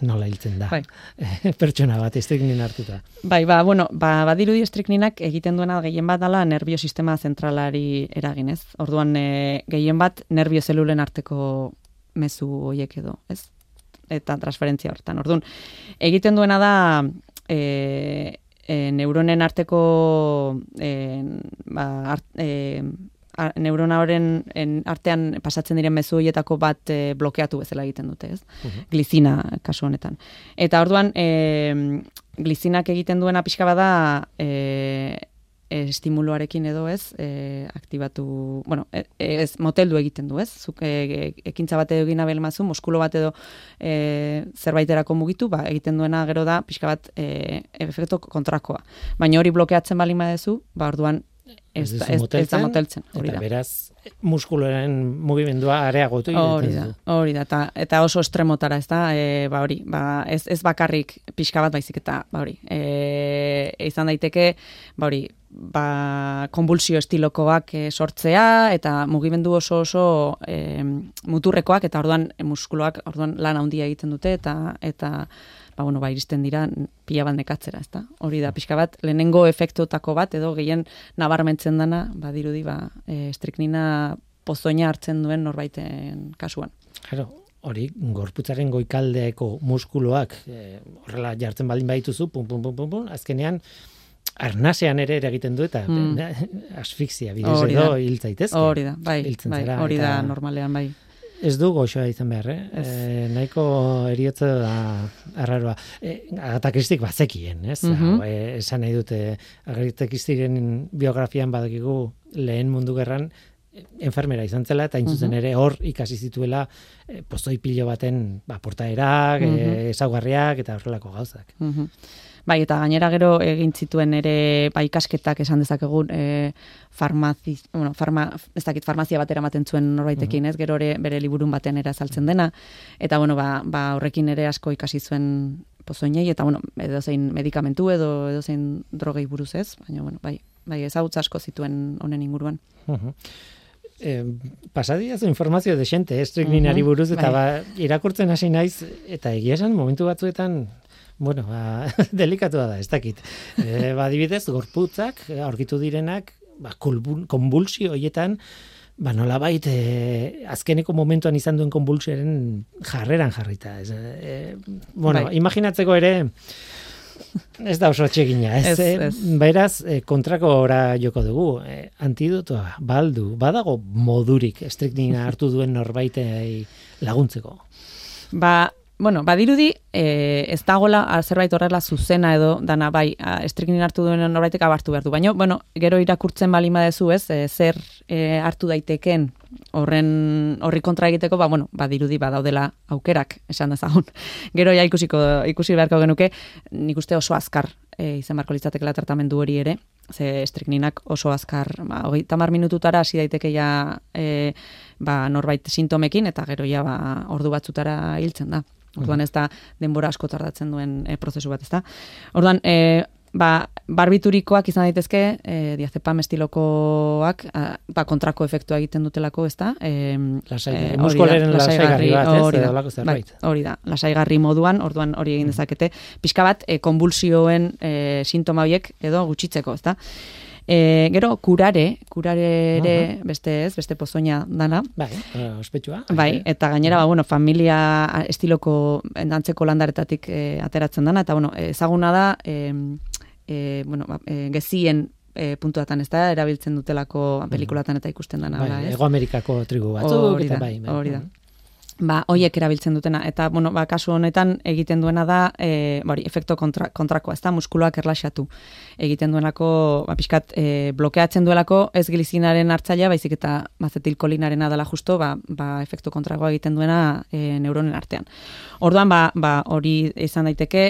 Speaker 1: nola hiltzen da.
Speaker 6: Bai.
Speaker 1: Pertsona bat, estriknin hartuta.
Speaker 6: Bai, ba, bueno, ba, badirudi estrikninak egiten duena gehien bat dala nervio sistema zentralari eraginez. Orduan, e, gehien bat nervio zelulen arteko mezu hoiek edo, ez? Eta transferentzia hortan. Orduan, egiten duena da e, e, neuronen arteko e, ba, art, e, a- neurona horren en, artean pasatzen diren mezu horietako bat e, blokeatu bezala egiten dute, ez? Glizina kasu honetan. Eta orduan, e, glizinak egiten duena pixka bada e, estimuluarekin edo ez, e, aktibatu, bueno, e, ez, moteldu egiten du, ez? Zuk e, e, ekintza bat edo egin abel mazu, muskulo bat edo e, zerbaiterako mugitu, ba, egiten duena gero da pixka bat e, efektu kontrakoa. Baina hori blokeatzen bali madezu, ba, orduan ez, da- ez, ez da moteltzen. Hori
Speaker 1: Eta
Speaker 6: da.
Speaker 1: beraz, muskuloren mugimendua areagotu
Speaker 6: Hori da, hori da, eta, eta oso estremotara, ez da, e, ba hori, ba, ez, ez bakarrik pixka bat baizik eta, ba hori, e, izan daiteke, ba hori, ba, konbulsio estilokoak e, sortzea, eta mugimendu oso oso e, muturrekoak, eta orduan muskuloak orduan lan handia egiten dute, eta eta ba, bueno, ba, iristen dira pila bat nekatzera, ezta? Hori da, pixka bat, lehenengo efektotako bat, edo gehien nabarmentzen dana, badirudi, ba, e, estriknina pozoina hartzen duen norbaiten kasuan.
Speaker 1: Claro, hori gorputzaren goikaldeeko muskuloak eh, horrela jartzen baldin badituzu, pum, pum, pum, pum, pum, azkenean arnasean ere eragiten du eta
Speaker 6: Mm.
Speaker 1: asfixia bidez edo hil zaitezke.
Speaker 6: Hori da, bai, bai, hori da normalean, bai.
Speaker 1: Ez du goxoa izan behar, eh? E, nahiko eriotza da arraroa. E, Agatha Christik bazekien, ez?
Speaker 6: Mhm.
Speaker 1: Hau, e, esan nahi dute, Christiren biografian badakigu lehen mundu gerran enfermera izan zela, eta intzuzen
Speaker 6: Mhm.
Speaker 1: ere hor ikasi zituela e, pozoi pilo baten ba, portaerak,
Speaker 6: Mhm.
Speaker 1: e, ezaugarriak eta horrelako gauzak.
Speaker 6: Mhm. Bai, eta gainera gero egin zituen ere ba, ikasketak esan dezakegun e, farmazi, bueno, farma, ez dakit farmazia batera ematen zuen norbaitekin, ez? Gero ere bere liburun batean era saltzen dena eta bueno, ba, ba horrekin ere asko ikasi zuen pozoinei eta bueno, edozein medikamentu edo edozein drogei buruz, ez? Baina bueno, bai, bai ezagutza asko zituen honen inguruan.
Speaker 1: Mhm. E, pasadiaz informazio desente, estrikninari
Speaker 6: Mhm,
Speaker 1: buruz, eta
Speaker 6: bai.
Speaker 1: ba, irakurtzen hasi naiz, eta egia esan momentu batzuetan, bueno, ba, delikatua da, ez dakit. E, ba, adibidez, gorputzak, eh, aurkitu direnak, ba, konbulsio hoietan, ba, nolabait, e, azkeneko momentuan izan duen konbulsioaren jarreran jarrita. Ez, e, bueno,
Speaker 6: Bai.
Speaker 1: imaginatzeko ere, Ez da oso txegina, ez?
Speaker 6: Ez,
Speaker 1: eh?
Speaker 6: ez.
Speaker 1: Beraz, eh, kontrako ora joko dugu. Eh, antidotoa, baldu, badago modurik estriknina hartu duen norbaitei laguntzeko.
Speaker 6: Ba, bueno, badirudi e, ez dagola a, zerbait horrela zuzena edo dana bai a, estriknin hartu duen norbaitek abartu behar du. Baina, bueno, gero irakurtzen bali badezu ez, e, zer e, hartu daiteken horren horri kontra egiteko, ba, bueno, badirudi badaudela aukerak, esan dezagun. Gero ja ikusiko, ikusi beharko genuke, nik uste oso azkar e, izan beharko litzatekela tratamendu hori ere, ze estrikninak oso azkar, ba, hogeita hamar minututara hasi daiteke ja e, ba, norbait sintomekin, eta gero ja ba, ordu batzutara hiltzen da. Orduan ez da denbora asko tardatzen duen e, prozesu bat, ez da. Orduan, e, ba, barbiturikoak izan daitezke, e, diazepam estilokoak, a, ba, kontrako efektua egiten dutelako, ez da. E,
Speaker 1: Lasai- muskuloaren
Speaker 6: da,
Speaker 1: lasaigarri bat, ez?
Speaker 6: hori da. Bai, hori da, lasaigarri moduan, orduan hori egin dezakete, pixka bat, e, konbulsioen e, sintoma horiek edo gutxitzeko, ez da. E, gero, kurare, kurare ere beste ez, beste pozoina dana,
Speaker 1: Bai, eh, ospetsua.
Speaker 6: Bai, eta gainera, ba, bueno, familia estiloko antzeko landaretatik e, ateratzen dana, eta, bueno, ezaguna da, e, e, bueno, ba, e, gezien e, puntuatan ez da, erabiltzen dutelako pelikulatan eta ikusten dana,
Speaker 1: Bai,
Speaker 6: bai, ez?
Speaker 1: Ego Amerikako tribu batzuk,
Speaker 6: Hori
Speaker 1: eta bai. bai.
Speaker 6: hori da. Ba, hoiek erabiltzen dutena eta bueno, ba, kasu honetan egiten duena da e, bari, efekto kontra, kontrakoa, ez da muskuloak erlaxatu. Egiten duenako, ba, pixkat, e, blokeatzen duelako ez glizinaren hartzailea, baizik eta bazetilkolinarena dela justo, ba, ba, efekto kontrakoa egiten duena e, neuronen artean. Orduan, ba, ba, hori izan daiteke,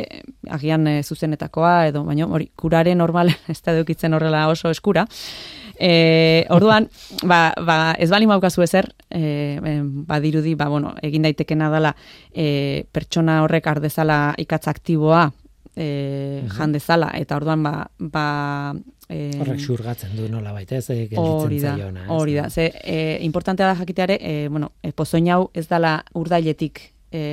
Speaker 6: agian e, zuzenetakoa, edo, baina hori, kurare normal ez da edukitzen horrela oso eskura, E, orduan, ba, ba, ez bali maukazu ezer, e, badirudi, ba, bueno, egin daitekena dela e, pertsona horrek ardezala ikatz aktiboa e, jan dezala, eta orduan, ba, ba e,
Speaker 1: Horrek xurgatzen du nola baita, ez eh,
Speaker 6: Hori
Speaker 1: gelditzen
Speaker 6: da,
Speaker 1: zaiona. ez?
Speaker 6: hori da. Ze, e, importantea da jakiteare, e, bueno, e, pozoin hau ez dala urdailetik e,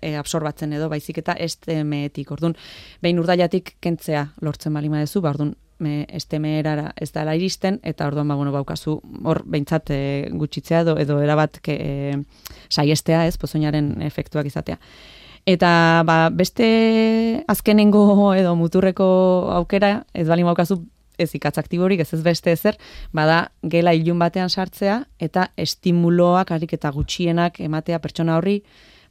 Speaker 6: e, absorbatzen edo, baizik eta estemeetik. Orduan, behin urdailetik kentzea lortzen bali madezu, ba, orduan, me estemeerara ez dela iristen, eta orduan, ba, bueno, baukazu, hor behintzat e, gutxitzea edo, edo erabat ke, e, saiestea, ez, pozoinaren efektuak izatea. Eta ba, beste azkenengo edo muturreko aukera, ez bali maukazu ez ikatz aktiborik, ez ez beste ezer, bada gela ilun batean sartzea eta estimuloak harik eta gutxienak ematea pertsona horri,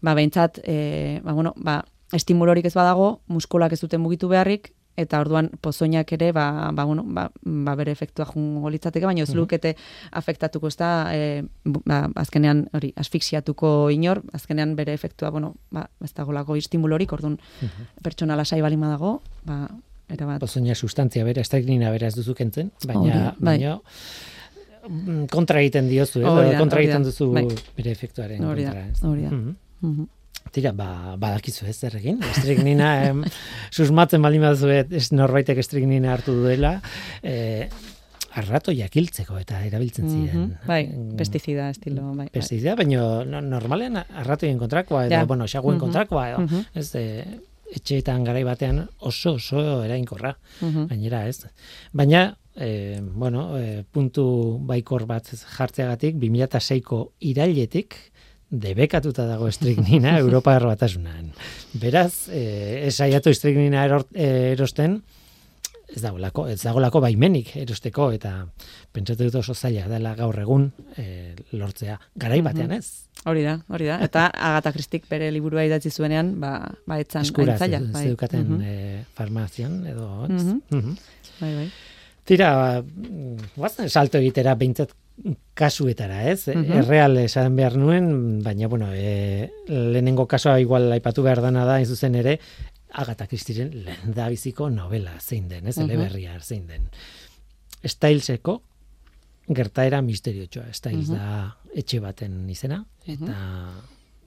Speaker 6: ba behintzat, e, ba, bueno, ba, estimulorik ez badago, muskulak ez duten mugitu beharrik, eta orduan pozoinak ere ba, ba, bueno, ba, ba bere efektua jungo litzateke, baina ez lukete afektatuko ez da, e, bu- ba, azkenean hori asfixiatuko inor, azkenean bere efektua, bueno, ba, ez dagolako estimulorik, orduan pertsona lasai balima dago, ba, erabat.
Speaker 1: Pozoina sustantzia bera, estriknina bera ez duzu kentzen, baina,
Speaker 6: bai.
Speaker 1: baina mm, kontra egiten diozu,
Speaker 6: da,
Speaker 1: kontra egiten duzu
Speaker 6: bai.
Speaker 1: bere efektuaren
Speaker 6: Hori da,
Speaker 1: kontra.
Speaker 6: hori da.
Speaker 1: Tira, ba, badakizu ez zer egin. Estriknina, em, susmatzen baldin baduzu ez norbaitek estriknina hartu duela, eh, arratoiak hiltzeko eta erabiltzen ziren.
Speaker 6: Mhm, Bai,
Speaker 1: Mm,
Speaker 6: pestizida estilo, bai. bai.
Speaker 1: Pestizida, baina no, normalean arratoien kontrakoa, edo,
Speaker 6: Ja.
Speaker 1: bueno, xaguen
Speaker 6: Mhm.
Speaker 1: kontrakoa, edo,
Speaker 6: Mhm.
Speaker 1: ez, e, etxeetan garai batean oso oso erainkorra,
Speaker 6: Mhm.
Speaker 1: gainera, ez. Baina, e, bueno, e, puntu baikor bat jartzeagatik, 2006ko irailetik, debekatuta dago estriknina Europa batasunan. Beraz, e, esaiatu estriknina eror, e, erosten, ez dagoelako, ez dagoelako baimenik erosteko eta pentsatu dut oso zaila dela gaur egun e, lortzea. Garai batean ez.
Speaker 6: Hori da, hori da. Eta Agatha Christik bere liburua idatzi zuenean, ba, ba etzan
Speaker 1: Eskura
Speaker 6: aintzaila.
Speaker 1: ez
Speaker 6: bai.
Speaker 1: zeukaten
Speaker 6: Mhm.
Speaker 1: e, farmazian edo ez.
Speaker 6: Mhm.
Speaker 1: Mhm.
Speaker 6: Bai, bai.
Speaker 1: Tira, guazen salto egitera behintzat kasuetara, ez?
Speaker 6: Mhm.
Speaker 1: Erreal esan behar nuen, baina, bueno, e, lehenengo kasua igual aipatu behar dana da, hain zuzen ere, Agatha Christieren lehen da biziko novela zein den, ez?
Speaker 6: Mhm.
Speaker 1: Eleberria zein den. Styleseko gertaera misteriotxoa. Styles
Speaker 6: Mhm.
Speaker 1: da etxe baten izena, eta,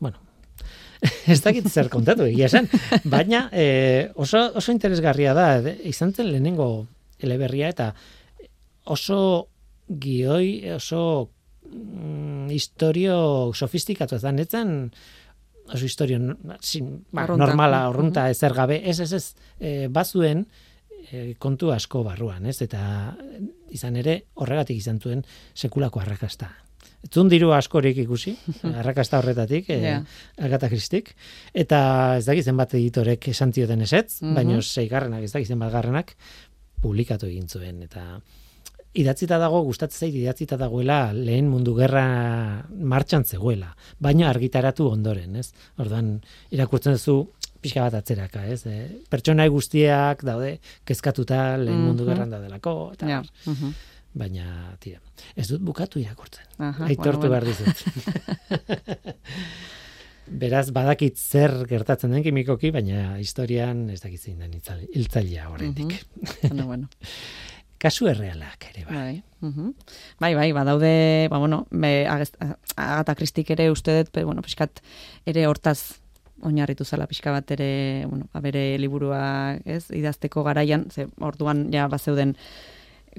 Speaker 1: bueno, ez dakit zer kontatu egia esan, baina e, oso, oso interesgarria da, de- izan zen lehenengo eleberria eta oso gioi, oso mm, historio sofistikatu ez da, netzen oso historio sin, ba,
Speaker 6: Arrunta.
Speaker 1: normala, orrunta, ezer gabe, ez, ez, ez, e, bazuen e, kontu asko barruan, ez, eta izan ere horregatik izan zuen sekulako arrakasta. Ez zuen diru askorik ikusi, arrakasta horretatik, e,
Speaker 6: Ja.
Speaker 1: Agatha Christik, eta ez dakit zenbat editorek esan zioten esetz,
Speaker 6: Mhm.
Speaker 1: baina seigarrenak, ez dakit zenbat garrenak, publikatu egin zuen, eta idatzita dago, gustatzen zait idatzita dagoela lehen mundu gerra martxan zegoela, baina argitaratu ondoren, ez? Orduan, irakurtzen duzu pixka bat atzeraka, ez? E, pertsonai guztiak daude kezkatuta lehen mundu
Speaker 6: Mhm.
Speaker 1: gerran daudelako, eta
Speaker 6: Ja. mhm.
Speaker 1: baina, tira, ez dut bukatu irakurtzen.
Speaker 6: Aha,
Speaker 1: Aitortu
Speaker 6: bueno,
Speaker 1: behar dizut. Beraz, badakit zer gertatzen den kimikoki, baina historian ez dakit zein den hiltzailea oraindik.
Speaker 6: bueno, bueno.
Speaker 1: Kasu errealak ere bai.
Speaker 6: Bai, mhm. bai, bai, badaude, ba, bueno, me, Agatha Christik ere uste dut, pe, bueno, pixkat ere hortaz oinarritu zala pixka bat ere, bueno, ba, bere liburua, ez, idazteko garaian, ze orduan ja bazeuden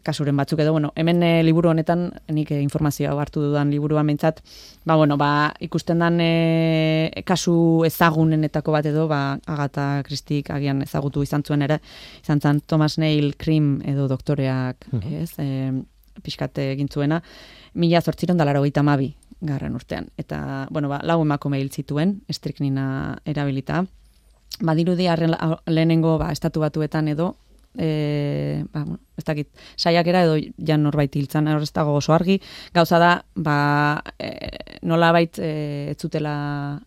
Speaker 6: kasuren batzuk edo, bueno, hemen e, liburu honetan, nik e, informazioa hau hartu dudan liburuan behintzat, ba, bueno, ba, ikusten dan e, kasu ezagunenetako bat edo, ba, Agatha Christik agian ezagutu izan zuen ere, izan zen Thomas Neil Krim edo doktoreak,
Speaker 1: Mhm.
Speaker 6: ez, e, pixkat egin zuena, mila zortziron da laro mabi garren urtean. Eta, bueno, ba, lau emakume hil zituen, estriknina erabilita. Badirudi arren lehenengo ba, estatu batuetan edo, e, ba, bueno, ez dakit, saiakera edo jan norbait hiltzan, hor ez dago oso argi, gauza da, ba, e, nola bait e, ez zutela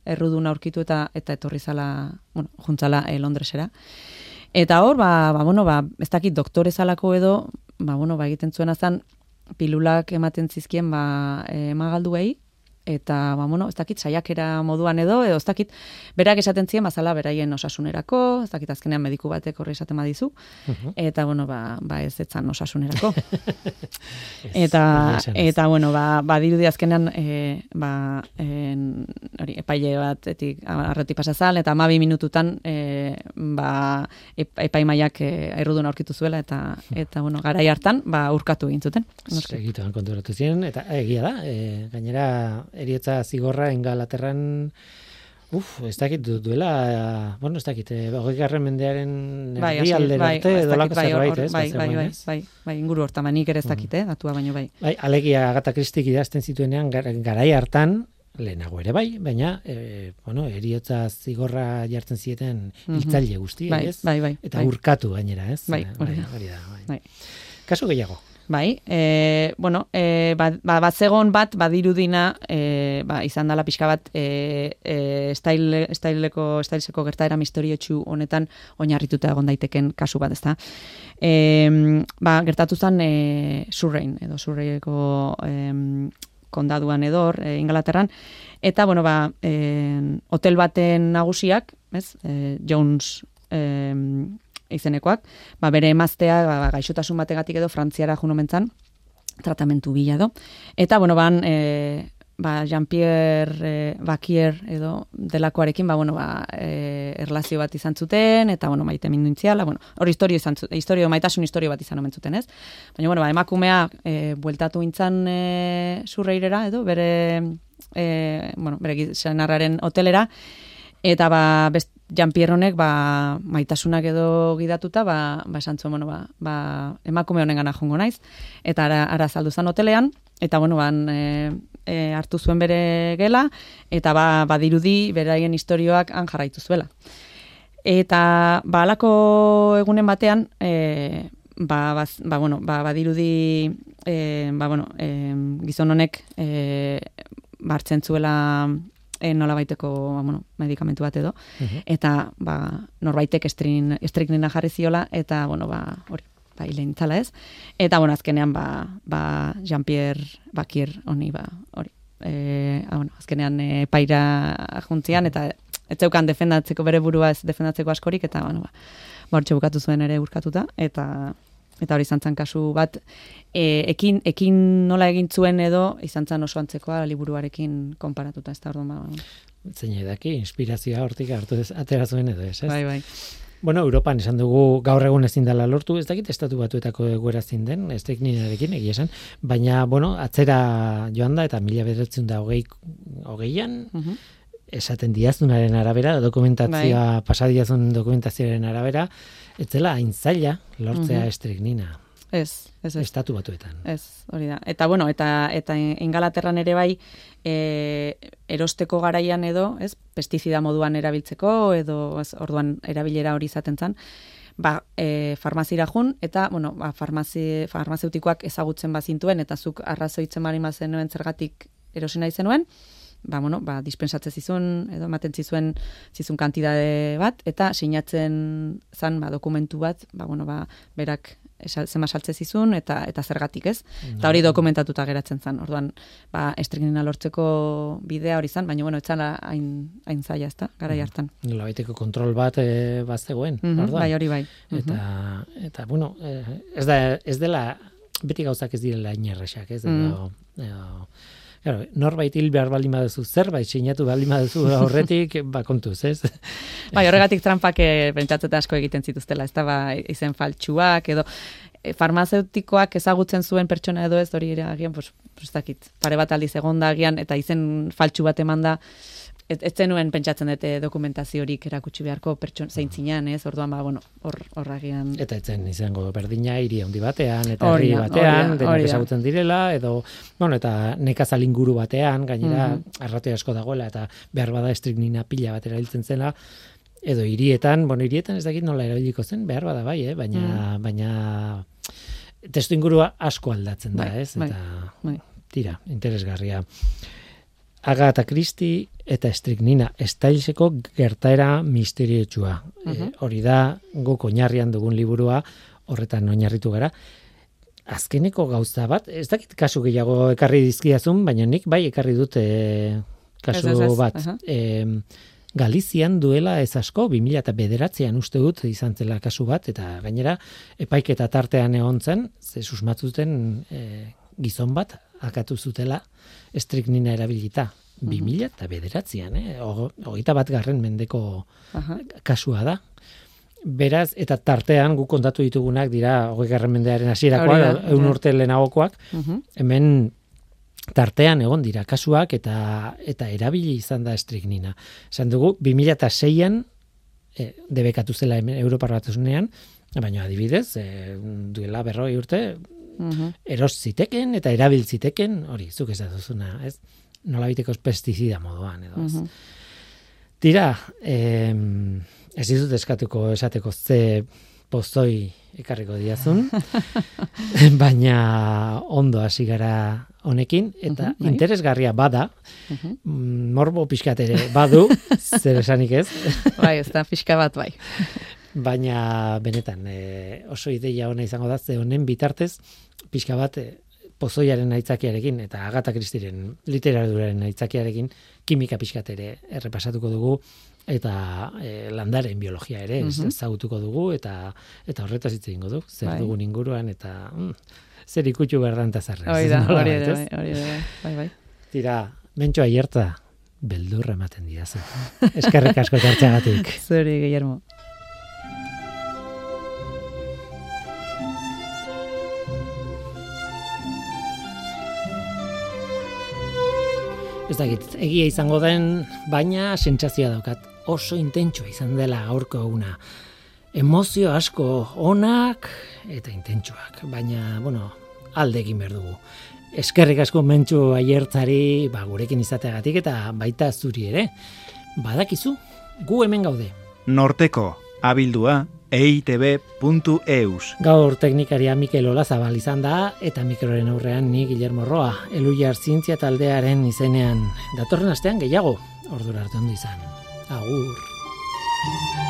Speaker 6: erruduna aurkitu eta eta etorri zala, bueno, juntzala e, Londresera. Eta hor, ba, ba, bueno, ba, ez dakit doktore zalako edo, ba, bueno, ba, egiten zuena zen, pilulak ematen zizkien, ba, e, magalduei, eta, ba, bueno, ez dakit, saiakera moduan edo, edo ez dakit, berak esaten zien, bazala, beraien osasunerako, ez dakit, azkenean mediku batek horri esaten badizu, eta, bueno, ba, ba ez etzan osasunerako. Eta,
Speaker 1: ez.
Speaker 6: eta, bueno, ba, badirudi azkenean, e, ba, en, hori, epaile batetik arreti pasazal, eta amabi minututan, e, ba, ep- epaimaiak e, errudun aurkitu zuela, eta, eta, bueno, garai hartan, ba, urkatu egin zuten.
Speaker 1: Segituan konturatu ziren, eta egia da, e, gainera eriotza zigorra engalaterran Uf, ez dakit du- duela, bueno, ez dakit, eh, hogei garren mendearen
Speaker 6: Bai, hasi-
Speaker 1: aldera
Speaker 6: bai,
Speaker 1: arte, dolako
Speaker 6: bai,
Speaker 1: zerbait, ez?
Speaker 6: bai, bai, bai, bai, bai, inguru hortan, nik ere ez dakit, eh, datua baino bai.
Speaker 1: Bai, alegia Agatha Christik idazten zituenean gar, garai hartan, lehenago ere bai, baina, e, bueno, eriotza zigorra jartzen zieten
Speaker 6: Mhm.
Speaker 1: hiltzaile guzti,
Speaker 6: Bai,
Speaker 1: ez?
Speaker 6: bai, bai,
Speaker 1: Eta
Speaker 6: bai.
Speaker 1: urkatu gainera, ez?
Speaker 6: Bai,
Speaker 1: Eh,
Speaker 6: hori da.
Speaker 1: hori da, bai.
Speaker 6: Bai.
Speaker 1: Kasu gehiago.
Speaker 6: Bai, e, bueno, e, ba, ba, bat zegon bat, badirudina, e, ba, izan dela pixka bat, e, e, style, styleko, styleseko gertaera misteriotsu honetan oinarrituta egon daiteken kasu bat, ezta. E, ba, gertatu zen e, Surrein, edo Surreiko e, kondaduan edor, e, Ingalaterran, eta, bueno, ba, e, hotel baten nagusiak, ez, e, Jones e, izenekoak, ba, bere emaztea ba, ba, gaixotasun bategatik edo frantziara juno mentzan, tratamentu bila do. Eta, bueno, ban, e, ba, Jean-Pierre e, Bakier edo delakoarekin, ba, bueno, ba, e, erlazio bat izan zuten, eta, bueno, maite mindu intziala, bueno, hori historio izan zuten, historio, maitasun historio bat izan omen zuten, ez? Baina, bueno, ba, emakumea e, bueltatu intzan e, surreirera, edo, bere, e, bueno, bere gizanarraren hotelera, eta, ba, best, Jean-Pierre honek, ba, maitasunak edo gidatuta, ba, ba esan zuen, bueno, ba, ba, emakume honen gana jongo naiz, eta ara, ara saldu zan hotelean, eta, bueno, ban, e, e, hartu zuen bere gela, eta ba, badirudi beraien historioak han jarraitu zuela. Eta ba, alako egunen batean, e, ba, baz, ba, bueno, ba, badirudi e, ba, bueno, e, gizon honek e, bartzen zuela e, nola baiteko ba, bueno, medikamentu bat edo, eta ba, norbaitek estrin, estriknina jarri ziola, eta bueno, ba, hori, ba, hile nintzala ez. Eta, bueno, azkenean, ba, ba Jean-Pierre Bakir honi, ba, hori. E, ah, bueno, azkenean e, paira juntzian, eta ez zeukan defendatzeko bere burua ez defendatzeko askorik, eta, bueno, ba, bortxe bukatu zuen ere urkatuta, eta eta hori izan zen kasu bat, e, ekin, ekin nola egin zuen edo, izan zen oso antzekoa liburuarekin konparatuta, ez da orduan, ba,
Speaker 1: Zein edaki, inspirazioa hortik hartu ez, atera zuen edo ez, ez?
Speaker 6: bai, bai.
Speaker 1: Bueno, Europan esan dugu gaur egun ezin dela lortu, ez dakit estatu batuetako egoera zein den, ez tekninarekin egia esan, baina, bueno, atzera joan da eta mila bederatzen da hogei, hogeian,
Speaker 6: Mhm.
Speaker 1: esaten diazunaren arabera, dokumentazioa, pasadiazun dokumentazioaren arabera, ez dela hain zaila lortzea
Speaker 6: Mhm.
Speaker 1: estriknina,
Speaker 6: Ez, ez, ez.
Speaker 1: estatu batuetan.
Speaker 6: Ez, hori da. Eta bueno, eta eta Ingalaterran ere bai e, erosteko garaian edo, ez, pestizida moduan erabiltzeko edo ez, orduan erabilera hori izaten zen, ba, e, farmazira jun, eta, bueno, ba, farmazi, farmazeutikoak ezagutzen bazintuen, eta zuk arrazoitzen bari mazenuen zergatik erosi nahi zenuen, ba, bueno, ba, dispensatze zizun, edo ematen zizuen zizun kantidade bat, eta sinatzen zan, ba, dokumentu bat, ba, bueno, ba, berak esal, zema saltze zizun, eta, eta zergatik ez. Eta hori dokumentatuta geratzen zan. Orduan, ba, estriknina lortzeko bidea hori zan, baina, bueno, etzala hain, hain zaila, ezta, garai hartan.
Speaker 1: Nola baiteko kontrol bat e, bazegoen,
Speaker 6: Mhm,
Speaker 1: orduan.
Speaker 6: bai, hori bai.
Speaker 1: Eta, eta bueno, eh, ez, da, ez dela, beti gauzak ez direla inerresak, ez?
Speaker 6: Mm.
Speaker 1: Edo, edo, Claro, norbait hil behar baldin baduzu, zerbait sinatu baldin baduzu horretik, ba kontuz, ez?
Speaker 6: Bai, horregatik trampak e, pentsatzeta asko egiten zituztela, ez da, ba, izen faltsuak, edo e, farmazeutikoak ezagutzen zuen pertsona edo ez, hori agian, pues, pues, dakit, pare bat aldiz egonda agian, eta izen faltsu bat emanda, ez, ez zenuen pentsatzen dute dokumentaziorik erakutsi beharko pertson zeintzinean, ez? Orduan ba bueno, hor hor agian
Speaker 1: Eta etzen izango berdina hiri handi batean, eta herri batean, denak ezagutzen direla, edo, bueno, eta nekazal inguru batean, gainera,
Speaker 6: Mhm.
Speaker 1: arrate asko dagoela, eta behar bada estriknina pila bat erabiltzen zela, edo hirietan, bueno, hirietan ez dakit nola erabiliko zen, behar bada bai, eh? baina, baina testu ingurua asko aldatzen da,
Speaker 6: Mm. Bai,
Speaker 1: ez?
Speaker 6: bai,
Speaker 1: Eta,
Speaker 6: bai.
Speaker 1: tira, interesgarria. Agatha Christie eta estriknina estailseko gertaera misteriotxua.
Speaker 6: Mhm.
Speaker 1: hori da guk oinarrian dugun liburua, horretan oinarritu gara. Azkeneko gauza bat, ez dakit kasu gehiago ekarri dizkiazun, baina nik bai ekarri dut eh, kasu
Speaker 6: Ez, ez, ez,
Speaker 1: bat.
Speaker 6: aha.
Speaker 1: Em, Galizian duela ez asko, 2000 eta bederatzean uste dut izan zela kasu bat, eta gainera epaiketa tartean egon zen, ze susmatzuten e, gizon bat akatu zutela estriknina erabilita.
Speaker 6: Mhm.
Speaker 1: 2000 eta bederatzean, eh? Hogeita bat garren mendeko
Speaker 6: Aha.
Speaker 1: kasua da. Beraz, eta tartean guk kontatu ditugunak dira hogei garren mendearen hasierakoak, eun urte lehenagokoak,
Speaker 6: Mhm.
Speaker 1: hemen tartean egon dira kasuak eta eta erabili izan da estriknina. Esan dugu, 2006an e, debekatu zela Europar batasunean, baina adibidez, e, duela berroi urte,
Speaker 6: Mhm.
Speaker 1: eros ziteken eta erabil ziteken, hori, zuk ez duzuna, ez? Nolabiteko pestizida moduan, edo ez.
Speaker 6: Mhm.
Speaker 1: Tira, em, ez dizut eskatuko esateko ze pozoi ekarriko diazun, baina ondo hasi gara honekin, eta
Speaker 6: Mhm, bai.
Speaker 1: interesgarria bada,
Speaker 6: Mhm.
Speaker 1: mm, morbo pixkat ere badu, zer esanik ez,
Speaker 6: Bai, ez da pixka bat bai.
Speaker 1: baina benetan e, oso ideia ona izango da, ze honen bitartez pixka bat e, pozoiaren aitzakiarekin eta Agatha Christieren literaduraren aitzakiarekin kimika pixkat ere errepasatuko dugu eta e, landaren biologia ere ez
Speaker 6: Mhm.
Speaker 1: ezagutuko dugu eta eta horretaz hitz egingo du zer
Speaker 6: Bai.
Speaker 1: dugun inguruan eta mm, zer ikutxu berdan ta zarrez.
Speaker 6: Hori da, hori bai, hori ere bai, bai.
Speaker 1: Tira, Bentxo aierta, beldurra ematen diazu. Eskerrik asko tartxagatik.
Speaker 6: Zuri, Guillermo.
Speaker 1: Ez dakit, egia izango den, baina sentsazioa daukat oso intentsua izan dela gaurko eguna. Emozio asko onak eta intentsuak, baina, bueno, alde egin behar dugu. Eskerrik asko mentxu aiertzari, ba, gurekin izateagatik eta baita zuri ere. Badakizu, gu hemen gaude.
Speaker 7: Norteko, abildua, eitb.eus.
Speaker 1: Gaur teknikaria Mikel Olazabal izan da eta mikroren aurrean ni Guillermo Roa, Eluiar Zientzia taldearen izenean datorren astean gehiago. Ordura arte izan. Agur.